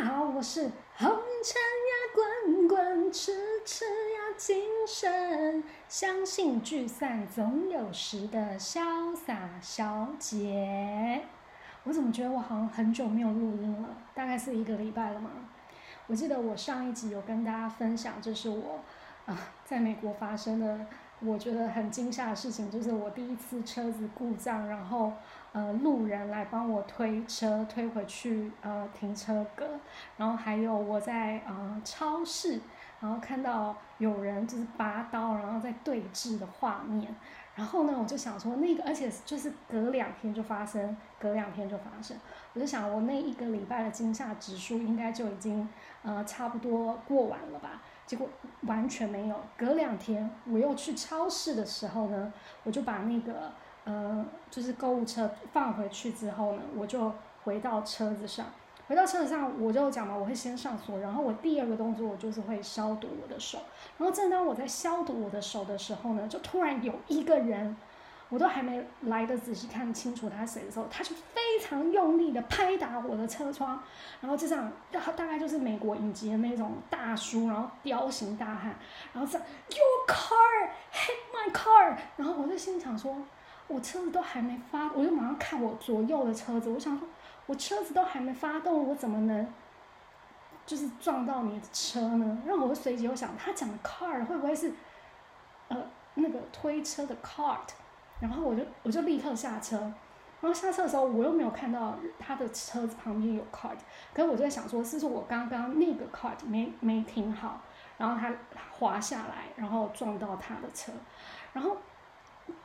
家好，我是红尘呀滚滚，痴痴呀精神，相信聚散总有时的潇洒小姐。我怎么觉得我好像很久没有录音了？大概是一个礼拜了吗？我记得我上一集有跟大家分享，这是我啊在美国发生的。我觉得很惊吓的事情就是我第一次车子故障，然后呃路人来帮我推车推回去呃停车格，然后还有我在呃超市，然后看到有人就是拔刀然后在对峙的画面，然后呢我就想说那个而且就是隔两天就发生，隔两天就发生，我就想我那一个礼拜的惊吓指数应该就已经呃差不多过完了吧。结果完全没有。隔两天我又去超市的时候呢，我就把那个呃，就是购物车放回去之后呢，我就回到车子上。回到车子上，我就讲嘛，我会先上锁，然后我第二个动作我就是会消毒我的手。然后正当我在消毒我的手的时候呢，就突然有一个人。我都还没来得仔细看清楚他谁的时候，他就非常用力的拍打我的车窗，然后就这样，大大概就是美国影集的那种大叔，然后彪形大汉，然后这样，Your car hit my car，然后我就心想说，我车子都还没发，我就马上看我左右的车子，我想说，我车子都还没发动，我怎么能，就是撞到你的车呢？然后我随即又想，他讲的 car 会不会是，呃，那个推车的 cart？然后我就我就立刻下车，然后下车的时候我又没有看到他的车子旁边有 card，可是我就在想说，是不是我刚刚那个 card 没没停好，然后他滑下来，然后撞到他的车，然后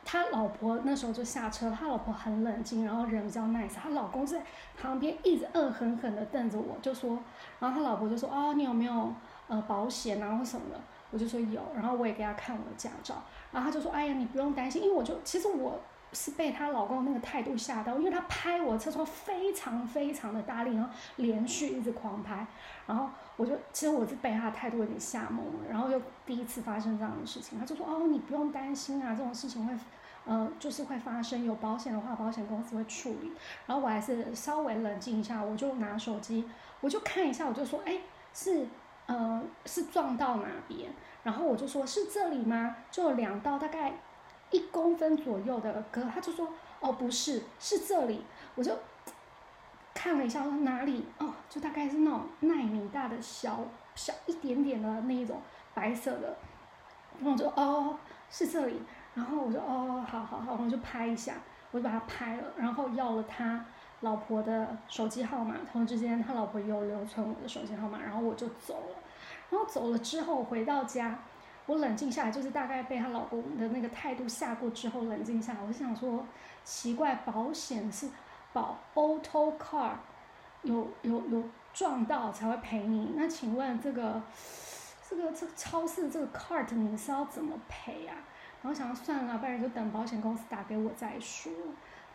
他老婆那时候就下车，他老婆很冷静，然后人比较 nice，他老公在旁边一直恶狠狠的瞪着我，就说，然后他老婆就说，哦，你有没有呃保险啊或什么的？我就说有，然后我也给他看我的驾照，然后他就说：“哎呀，你不用担心，因为我就其实我是被她老公那个态度吓到，因为他拍我车窗非常非常的大力，然后连续一直狂拍，然后我就其实我是被他的态度有点吓懵了，然后又第一次发生这样的事情，他就说：哦，你不用担心啊，这种事情会，呃，就是会发生，有保险的话，保险公司会处理。然后我还是稍微冷静一下，我就拿手机，我就看一下，我就说：哎，是。”呃，是撞到哪边？然后我就说是这里吗？就两道大概一公分左右的割，他就说哦不是，是这里。我就看了一下，说哪里？哦，就大概是那种纳米大的小小一点点的那一种白色的。然后我就哦是这里。然后我就哦好好好，我就拍一下，我就把它拍了，然后要了他。老婆的手机号码，同时之间他老婆有留存我的手机号码，然后我就走了。然后走了之后回到家，我冷静下来，就是大概被她老公的那个态度吓过之后冷静下来，我就想说，奇怪，保险是保 auto car，有有有撞到才会赔你，那请问这个这个这个超市这个 cart 你是要怎么赔啊？然后想要算了，不然就等保险公司打给我再说。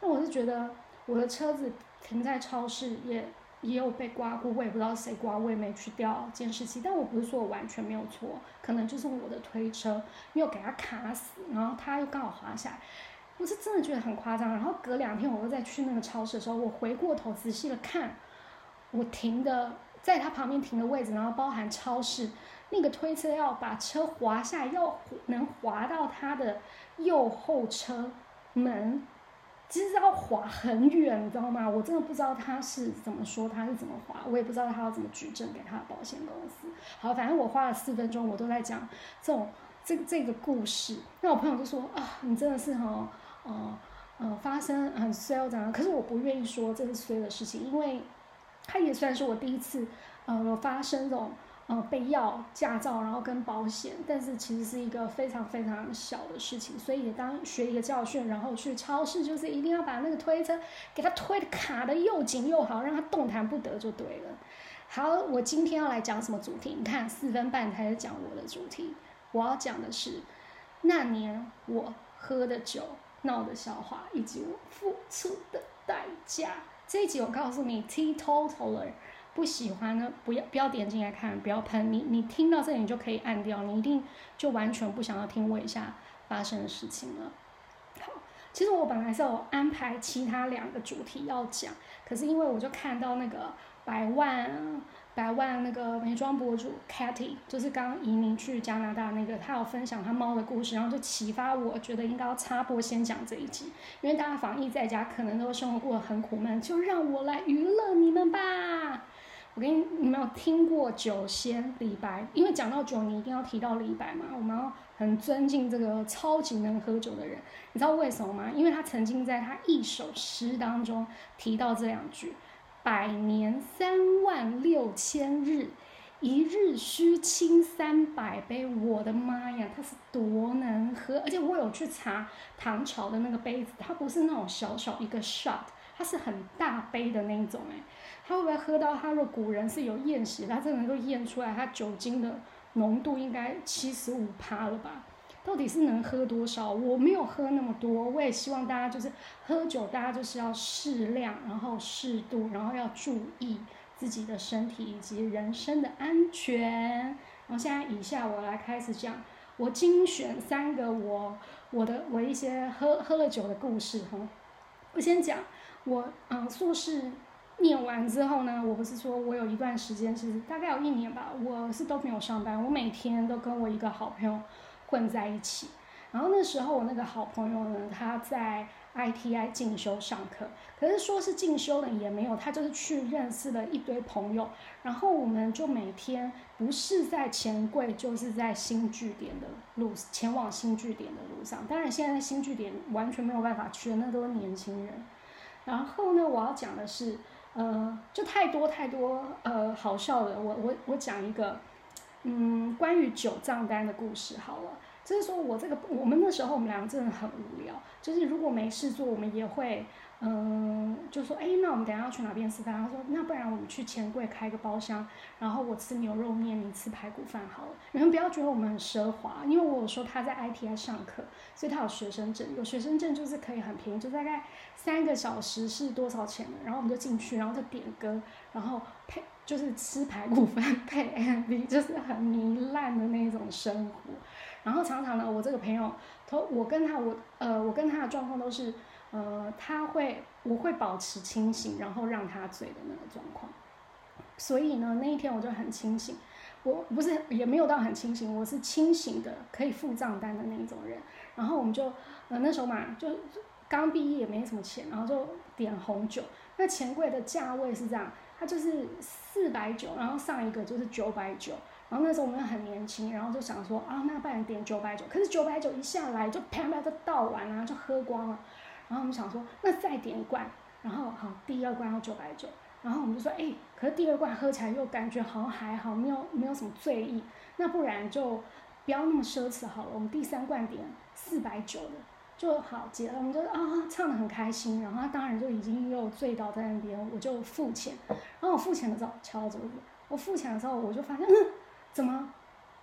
那我是觉得。我的车子停在超市，也也有被刮过，我也不知道谁刮，我也没去调监视器。但我不是说我完全没有错，可能就是我的推车没有给它卡死，然后它又刚好滑下来。我是真的觉得很夸张。然后隔两天我又再去那个超市的时候，我回过头仔细的看，我停的在它旁边停的位置，然后包含超市那个推车要把车滑下，要能滑到它的右后车门。其实要滑很远，你知道吗？我真的不知道他是怎么说，他是怎么滑，我也不知道他要怎么举证给他的保险公司。好，反正我花了四分钟，我都在讲这种这这个故事。那我朋友就说啊，你真的是哈，呃呃，发生很衰这样。可是我不愿意说这是衰的事情，因为他也算是我第一次呃发生这种。呃，被要驾照，然后跟保险，但是其实是一个非常非常小的事情，所以也当学一个教训，然后去超市就是一定要把那个推车给它推的卡的又紧又好，让它动弹不得就对了。好，我今天要来讲什么主题？你看四分半才讲我的主题，我要讲的是那年我喝的酒、闹的笑话以及我付出的代价。这一集我告诉你，teetotaler。不喜欢呢，不要不要点进来看，不要喷你。你听到这里你就可以按掉，你一定就完全不想要听我一下发生的事情了。好，其实我本来是有安排其他两个主题要讲，可是因为我就看到那个百万百万那个美妆博主 Katy，就是刚移民去加拿大那个，她有分享她猫的故事，然后就启发我觉得应该要插播先讲这一集，因为大家防疫在家可能都生活过得很苦闷，就让我来娱乐你们吧。我跟你，你们有听过酒仙李白？因为讲到酒，你一定要提到李白嘛。我们要很尊敬这个超级能喝酒的人。你知道为什么吗？因为他曾经在他一首诗当中提到这两句：“百年三万六千日，一日须倾三百杯。”我的妈呀，他是多能喝！而且我有去查唐朝的那个杯子，它不是那种小小一个 shot，它是很大杯的那一种，哎。他会不会喝到？他若古人是有验血，他真的能够验出来，他酒精的浓度应该七十五趴了吧？到底是能喝多少？我没有喝那么多，我也希望大家就是喝酒，大家就是要适量，然后适度，然后要注意自己的身体以及人身的安全。然后现在以下我来开始讲，我精选三个我我的我一些喝喝了酒的故事哈。我先讲我嗯硕士。念完之后呢，我不是说我有一段时间，其实大概有一年吧，我是都没有上班，我每天都跟我一个好朋友混在一起。然后那时候我那个好朋友呢，他在 ITI 进修上课，可是说是进修的也没有，他就是去认识了一堆朋友。然后我们就每天不是在钱柜，就是在新据点的路，前往新据点的路上。当然现在新据点完全没有办法去，那都是年轻人。然后呢，我要讲的是。呃，就太多太多呃好笑的，我我我讲一个，嗯，关于九账单的故事好了。就是说我这个，我们那时候我们两个真的很无聊，就是如果没事做，我们也会。嗯，就说哎，那我们等下要去哪边吃饭？他说那不然我们去钱柜开个包厢，然后我吃牛肉面，你吃排骨饭好了。你们不要觉得我们很奢华，因为我有说他在 ITI 上课，所以他有学生证，有学生证就是可以很便宜，就大概三个小时是多少钱的？然后我们就进去，然后就点歌，然后配就是吃排骨饭配 MV，就是很糜烂的那种生活。然后常常呢，我这个朋友，他我跟他我呃我跟他的状况都是。呃，他会，我会保持清醒，然后让他醉的那个状况。所以呢，那一天我就很清醒，我不是也没有到很清醒，我是清醒的，可以付账单的那一种人。然后我们就，呃，那时候嘛，就刚毕业也，没什么钱，然后就点红酒。那钱柜的价位是这样，它就是四百九，然后上一个就是九百九。然后那时候我们很年轻，然后就想说啊，那不然点九百九。可是九百九一下来就啪啪就倒完了，就喝光了。然后我们想说，那再点一罐，然后好，第二罐要九百九，然后我们就说，哎，可是第二罐喝起来又感觉好像还好，没有没有什么醉意，那不然就不要那么奢侈好了，我们第三罐点四百九的就好结了，我们就啊唱的很开心，然后他当然就已经又醉倒在那边，我就付钱，然后我付钱的时候敲桌子，我付钱的时候我就发现，嗯，怎么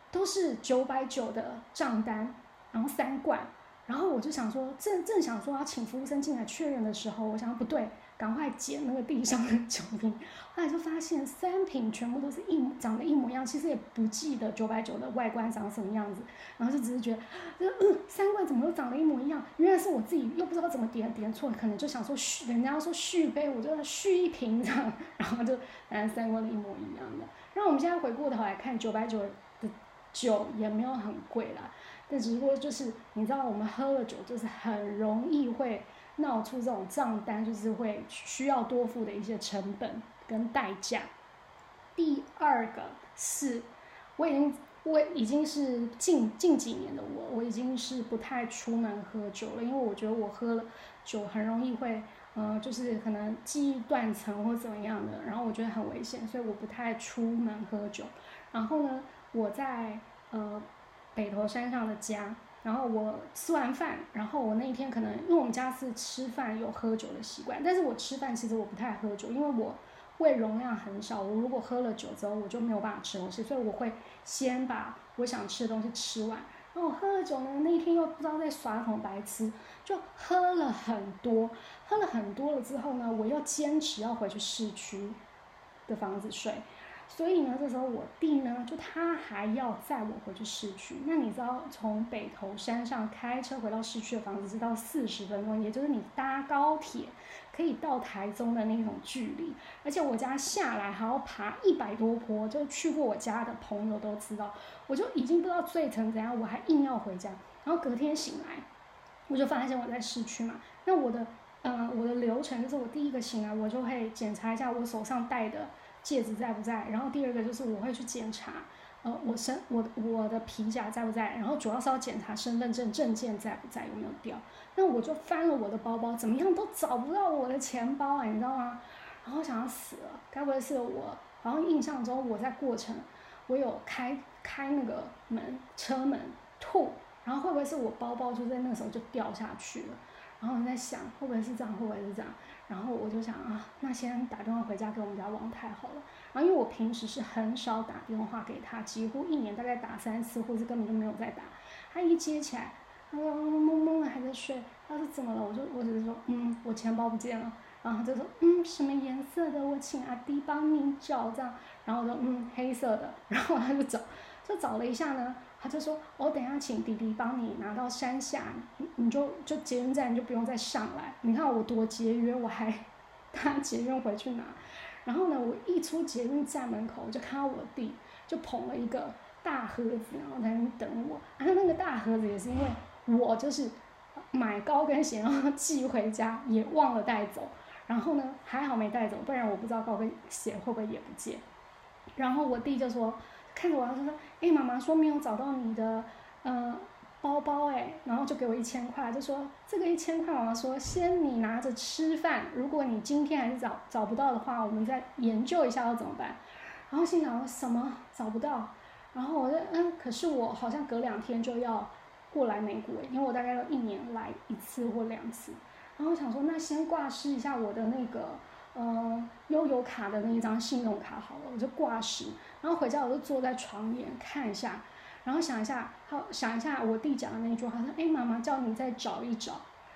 都是九百九的账单，然后三罐。然后我就想说，正正想说要请服务生进来确认的时候，我想不对，赶快捡那个地上的酒瓶。后来就发现三瓶全部都是一长得一模一样，其实也不记得九百九的外观长什么样子，然后就只是觉得，嗯，三罐怎么都长得一模一样？原来是我自己又不知道怎么点点错，可能就想说续，人家说续杯，我就续一瓶这样，然后就反正三罐一模一样的。然后我们现在回过头来看，九百九的酒也没有很贵啦。但只不过就是，你知道，我们喝了酒，就是很容易会闹出这种账单，就是会需要多付的一些成本跟代价。第二个是，我已经我已经是近近几年的我，我已经是不太出门喝酒了，因为我觉得我喝了酒很容易会，呃，就是可能记忆断层或怎么样的，然后我觉得很危险，所以我不太出门喝酒。然后呢，我在呃。北头山上的家，然后我吃完饭，然后我那一天可能因为我们家是吃饭有喝酒的习惯，但是我吃饭其实我不太喝酒，因为我胃容量很少，我如果喝了酒之后我就没有办法吃东西，所以我会先把我想吃的东西吃完。然后我喝了酒呢，那一天又不知道在耍什么白痴，就喝了很多，喝了很多了之后呢，我又坚持要回去市区的房子睡。所以呢，这时候我弟呢，就他还要载我回去市区。那你知道，从北头山上开车回到市区的房子是到四十分钟，也就是你搭高铁可以到台中的那种距离。而且我家下来还要爬一百多坡，就去过我家的朋友都知道，我就已经不知道醉成怎样，我还硬要回家。然后隔天醒来，我就发现我在市区嘛。那我的，嗯，我的流程就是我第一个醒来，我就会检查一下我手上戴的。戒指在不在？然后第二个就是我会去检查，呃，我身我我的皮夹在不在？然后主要是要检查身份证证件在不在，有没有掉？那我就翻了我的包包，怎么样都找不到我的钱包啊，你知道吗？然后想要死了，该不会是我？好像印象中我在过程，我有开开那个门车门吐，然后会不会是我包包就在那个时候就掉下去了？然后我在想，会不会是这样？会不会是这样？然后我就想啊，那先打电话回家给我们家王太好了。然后因为我平时是很少打电话给他，几乎一年大概打三次，或者根本就没有在打。他一接起来，他说懵懵懵的还在睡。他说怎么了？我就我只是说嗯，我钱包不见了。然后他就说嗯，什么颜色的？我请阿弟帮你找这样。然后我说嗯，黑色的。然后他就找，就找了一下呢。他就说：“我等下请弟弟帮你拿到山下，你你就就捷运站你就不用再上来。你看我多节约，我还 搭捷运回去拿。然后呢，我一出捷运站门口，我就看到我弟就捧了一个大盒子，然后在那等我。啊，那个大盒子也是因为我就是买高跟鞋然后寄回家，也忘了带走。然后呢，还好没带走，不然我不知道高跟鞋会不会也不见。然后我弟就说。”看着我，他说：“哎，妈妈说没有找到你的，嗯，包包哎，然后就给我一千块，就说这个一千块，妈妈说先你拿着吃饭，如果你今天还是找找不到的话，我们再研究一下要怎么办。”然后心想：“什么找不到？”然后我就嗯，可是我好像隔两天就要过来美国，因为我大概要一年来一次或两次。然后我想说，那先挂失一下我的那个。嗯，悠游卡的那一张信用卡好了，我就挂失，然后回家我就坐在床沿看一下，然后想一下，好想一下我弟讲的那句话，说：“哎，妈妈叫你再找一找。”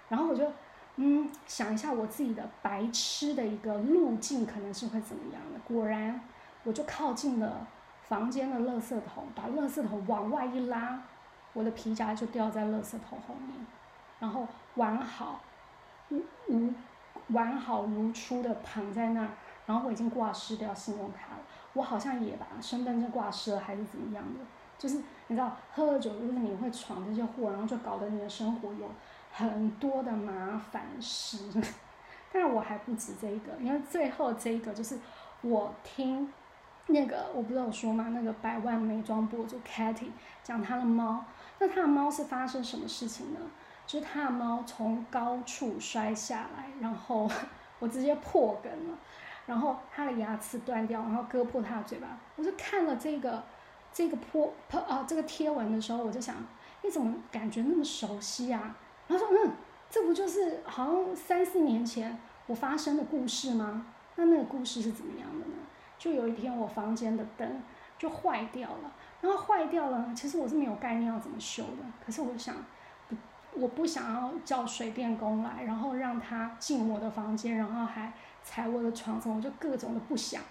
然后我就嗯想一下我自己的白痴的一个路径可能是会怎么样的。果然，我就靠近了房间的垃圾桶，把垃圾桶往外一拉，我的皮夹就掉在垃圾桶后面，然后完好无无。完好如初的躺在那儿，然后我已经挂失掉信用卡了，我好像也把身份证挂失了，还是怎么样的？就是你知道，喝了酒就是你会闯这些祸，然后就搞得你的生活有很多的麻烦事。但是我还不止这一个，因为最后这一个就是我听那个我不知道我说吗？那个百万美妆博主 Katy 讲他的猫，那他的猫是发生什么事情呢？是他的猫从高处摔下来，然后 我直接破梗了，然后他的牙齿断掉，然后割破他的嘴巴。我就看了这个这个破破啊这个贴文的时候，我就想，你怎么感觉那么熟悉啊？然后说，嗯，这不就是好像三四年前我发生的故事吗？那那个故事是怎么样的呢？就有一天我房间的灯就坏掉了，然后坏掉了，其实我是没有概念要怎么修的，可是我想。我不想要叫水电工来，然后让他进我的房间，然后还踩我的床上，我就各种的不想，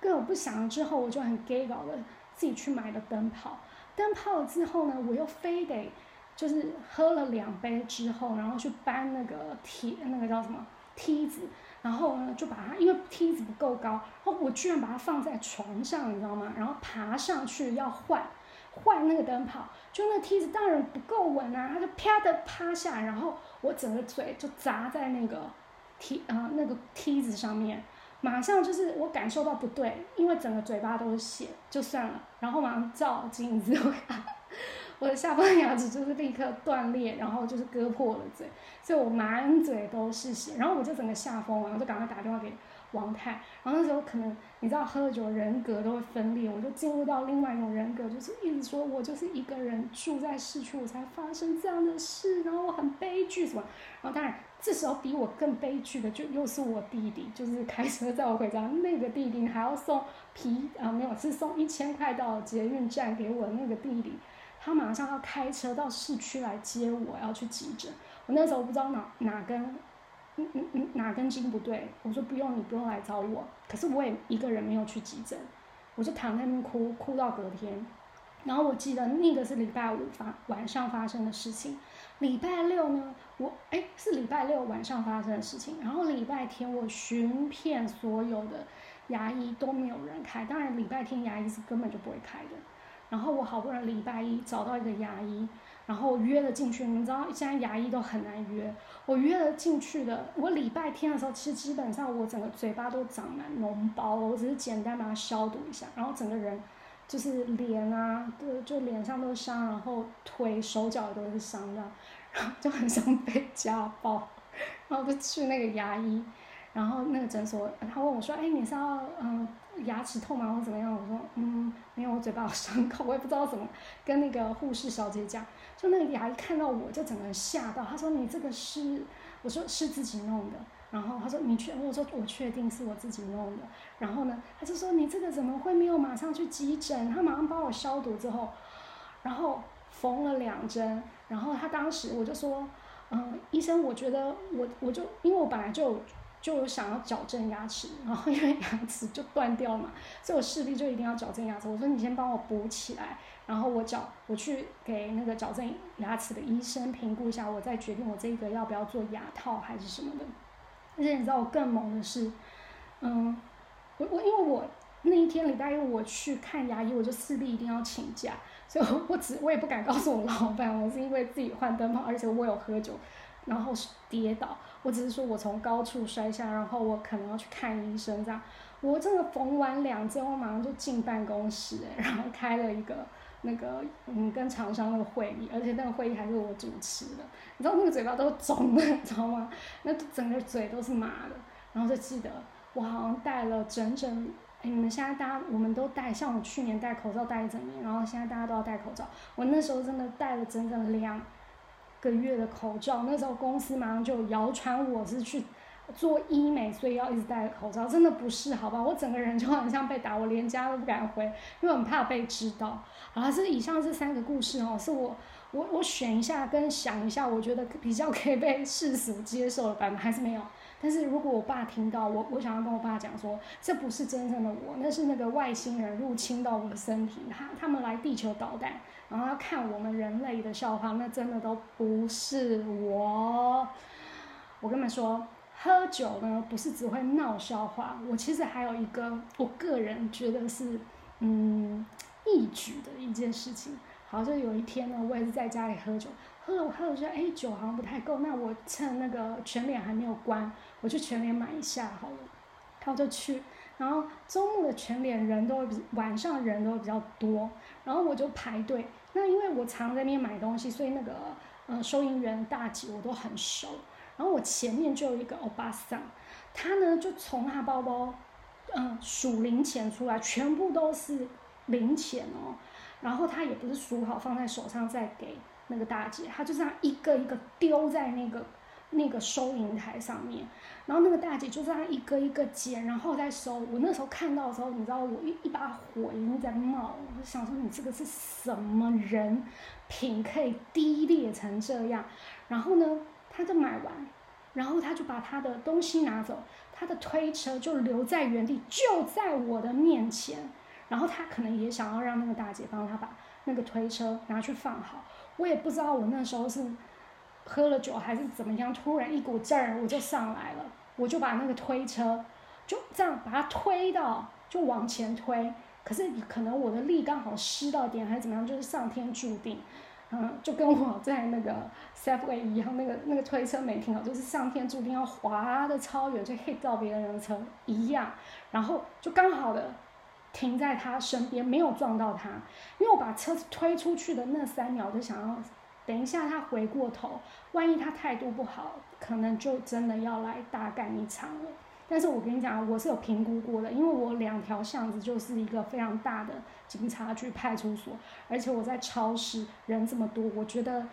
各种不想了之后，我就很 gay 搞的自己去买了灯泡。灯泡了之后呢，我又非得就是喝了两杯之后，然后去搬那个梯，那个叫什么梯子，然后呢就把它，因为梯子不够高，然后我居然把它放在床上，你知道吗？然后爬上去要换。换那个灯泡，就那个梯子当然不够稳啊，他就啪的趴下，然后我整个嘴就砸在那个梯啊那个梯子上面，马上就是我感受到不对，因为整个嘴巴都是血，就算了，然后马上照镜子，我的下方牙齿就是立刻断裂，然后就是割破了嘴，所以我满嘴都是血，然后我就整个吓疯了，我就赶快打电话给。王太，然后那时候可能你知道喝了酒人格都会分裂，我就进入到另外一种人格，就是一直说我就是一个人住在市区，我才发生这样的事，然后我很悲剧什么，然后当然这时候比我更悲剧的就又是我弟弟，就是开车载我回家，那个弟弟还要送皮啊没有是送一千块到捷运站给我那个弟弟，他马上要开车到市区来接我，要去急诊，我那时候不知道哪哪根。嗯嗯嗯，哪根筋不对？我说不用，你不用来找我。可是我也一个人没有去急诊，我就躺在那边哭，哭到隔天。然后我记得那个是礼拜五发晚上发生的事情，礼拜六呢，我哎是礼拜六晚上发生的事情。然后礼拜天我寻遍所有的牙医都没有人开，当然礼拜天牙医是根本就不会开的。然后我好不容易礼拜一找到一个牙医，然后约了进去。你们知道现在牙医都很难约，我约了进去的。我礼拜天的时候，其实基本上我整个嘴巴都长满脓包了，我只是简单把它消毒一下，然后整个人。就是脸啊，就就脸上都是伤，然后腿手脚也都是伤的，然后就很像被家暴，然后就去那个牙医，然后那个诊所，他问我说：“哎，你是要嗯牙齿痛吗，或怎么样？”我说：“嗯，没有，我嘴巴有伤口，我也不知道怎么跟那个护士小姐讲。”就那个牙医看到我就整个人吓到，他说：“你这个是？”我说：“是自己弄的。”然后他说：“你确？”我说：“我确定是我自己弄的。”然后呢，他就说：“你这个怎么会没有马上去急诊？”他马上帮我消毒之后，然后缝了两针。然后他当时我就说：“嗯，医生，我觉得我我就因为我本来就就我想要矫正牙齿，然后因为牙齿就断掉嘛，所以我势必就一定要矫正牙齿。我说你先帮我补起来，然后我矫我去给那个矫正牙齿的医生评估一下，我再决定我这个要不要做牙套还是什么的。”而且你知道我更猛的是，嗯，我我因为我那一天礼拜一我去看牙医，我就势必一定要请假，所以我只我也不敢告诉我老板，我是因为自己换灯泡，而且我有喝酒，然后跌倒，我只是说我从高处摔下，然后我可能要去看医生这样。我真的缝完两针，我马上就进办公室，然后开了一个。那个嗯，跟厂商那个会议，而且那个会议还是我主持的，你知道那个嘴巴都肿了，你知道吗？那整个嘴都是麻的，然后就记得我好像戴了整整，哎，你们现在大家我们都戴，像我去年戴口罩戴一整年，然后现在大家都要戴口罩，我那时候真的戴了整整两个月的口罩，那时候公司马上就谣传我是去。做医美，所以要一直戴口罩，真的不是，好吧？我整个人就好像被打，我连家都不敢回，因为很怕被知道。好，这以上这三个故事哦，是我我我选一下跟想一下，我觉得比较可以被世俗接受的版本，还是没有。但是如果我爸听到，我我想要跟我爸讲说，这不是真正的我，那是那个外星人入侵到我的身体，他他们来地球捣蛋，然后要看我们人类的笑话，那真的都不是我。我跟你们说。喝酒呢，不是只会闹笑话，我其实还有一个，我个人觉得是，嗯，义举的一件事情。好，就有一天呢，我也是在家里喝酒，喝了喝了，觉得哎，酒好像不太够，那我趁那个全脸还没有关，我去全脸买一下好了。然后就去，然后周末的全脸人都比晚上人都比较多，然后我就排队。那因为我常在那边买东西，所以那个呃收银员大姐我都很熟。然后我前面就有一个欧巴桑，他呢就从他包包，嗯，数零钱出来，全部都是零钱哦。然后他也不是数好放在手上再给那个大姐，他就这样一个一个丢在那个那个收银台上面。然后那个大姐就这样一个一个捡，然后再收。我那时候看到的时候，你知道我一一把火已经在冒，我就想说你这个是什么人品可以低劣成这样？然后呢？他就买完，然后他就把他的东西拿走，他的推车就留在原地，就在我的面前。然后他可能也想要让那个大姐帮他把那个推车拿去放好。我也不知道我那时候是喝了酒还是怎么样，突然一股劲儿我就上来了，我就把那个推车就这样把它推到，就往前推。可是可能我的力刚好失到点还是怎么样，就是上天注定。嗯，就跟我在那个 Safeway 一样，那个那个推车没停好，就是上天注定要滑的超远，就 hit 到别人的车一样，然后就刚好的停在他身边，没有撞到他。因为我把车子推出去的那三秒，就想要等一下他回过头，万一他态度不好，可能就真的要来大干一场了。但是我跟你讲，我是有评估过的，因为我两条巷子就是一个非常大的警察局、派出所，而且我在超市人这么多，我觉得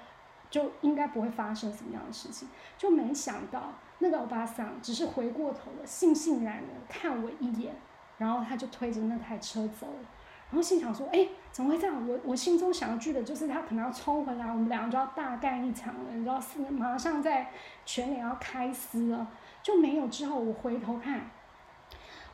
就应该不会发生什么样的事情。就没想到那个欧巴桑只是回过头了，悻悻然的看我一眼，然后他就推着那台车走了。然后心想说：“哎，怎么会这样？”我我心中想句的就是他可能要冲回来，我们两个就要大干一场了，你知道是马上在全脸要开撕了。就没有之后，我回头看，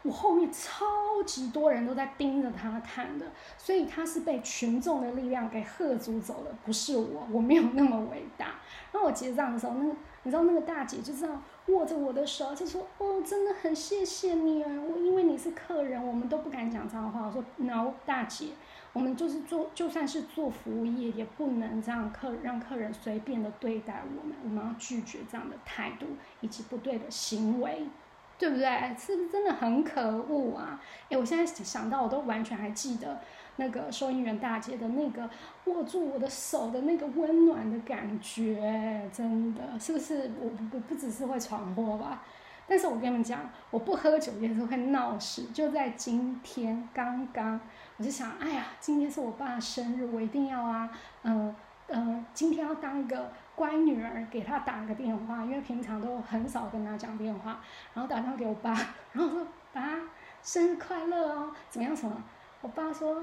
我后面超级多人都在盯着他看的，所以他是被群众的力量给喝足走了，不是我，我没有那么伟大。然后我结账的时候，那个你知道那个大姐就这样握着我的手，就说：“哦，真的很谢谢你啊，我因为你是客人，我们都不敢讲脏话。”我说：“No，大姐，我们就是做，就算是做服务业，也不能这样客让客人随便的对待我们，我们要拒绝这样的态度以及不对的行为。”对不对？是不是真的很可恶啊？哎，我现在想到，我都完全还记得那个收银员大姐的那个握住我的手的那个温暖的感觉，真的是不是？我不不只是会闯祸吧？但是我跟你们讲，我不喝酒也是会闹事。就在今天刚刚，我就想，哎呀，今天是我爸生日，我一定要啊，嗯嗯，今天要当一个。乖女儿给他打个电话，因为平常都很少跟他讲电话，然后打电话给我爸，然后说：“爸，生日快乐哦，怎么样什么？”我爸说：“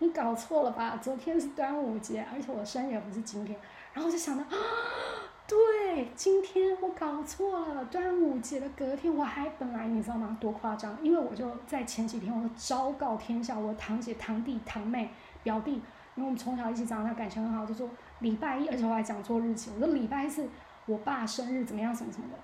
你搞错了吧？昨天是端午节，而且我生日也不是今天。”然后我就想到啊，对，今天我搞错了，端午节的隔天我还本来你知道吗？多夸张！因为我就在前几天，我昭告天下，我堂姐、堂弟、堂妹、表弟。因为我们从小一起长大，感情很好，就说礼拜一，而且我还讲错日期，我说礼拜一是我爸生日，怎么样，什么什么的。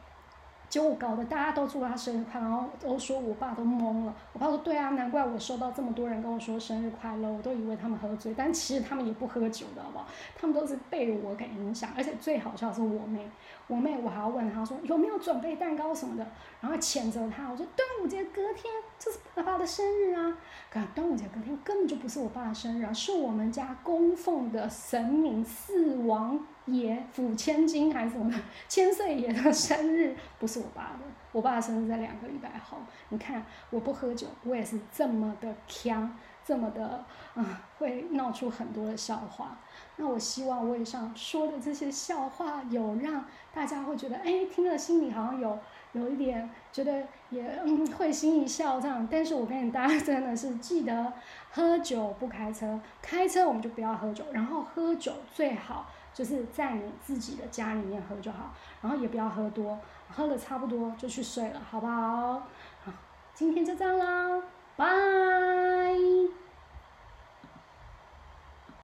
结果搞得大家都祝他生日快乐，然后都说我爸都懵了。我爸说：“对啊，难怪我收到这么多人跟我说生日快乐，我都以为他们喝醉，但其实他们也不喝酒的，好不好？他们都是被我给影响。而且最好笑的是我妹，我妹我还要问她说有没有准备蛋糕什么的，然后谴责她。我说端午节隔天就是爸爸的生日啊，可端午节隔天根本就不是我爸的生日啊，是我们家供奉的神明四王。”爷府千金还是什么，千岁爷的生日不是我爸的，我爸的生日在两个礼拜后。你看，我不喝酒，我也是这么的强，这么的啊，会闹出很多的笑话。那我希望我以上说的这些笑话，有让大家会觉得，哎，听了心里好像有有一点觉得也会心一笑这样。但是我跟你大家真的是记得，喝酒不开车，开车我们就不要喝酒，然后喝酒最好。就是在你自己的家里面喝就好然后也不要喝多喝了差不多就去睡了好不好？好今天就这样啦拜。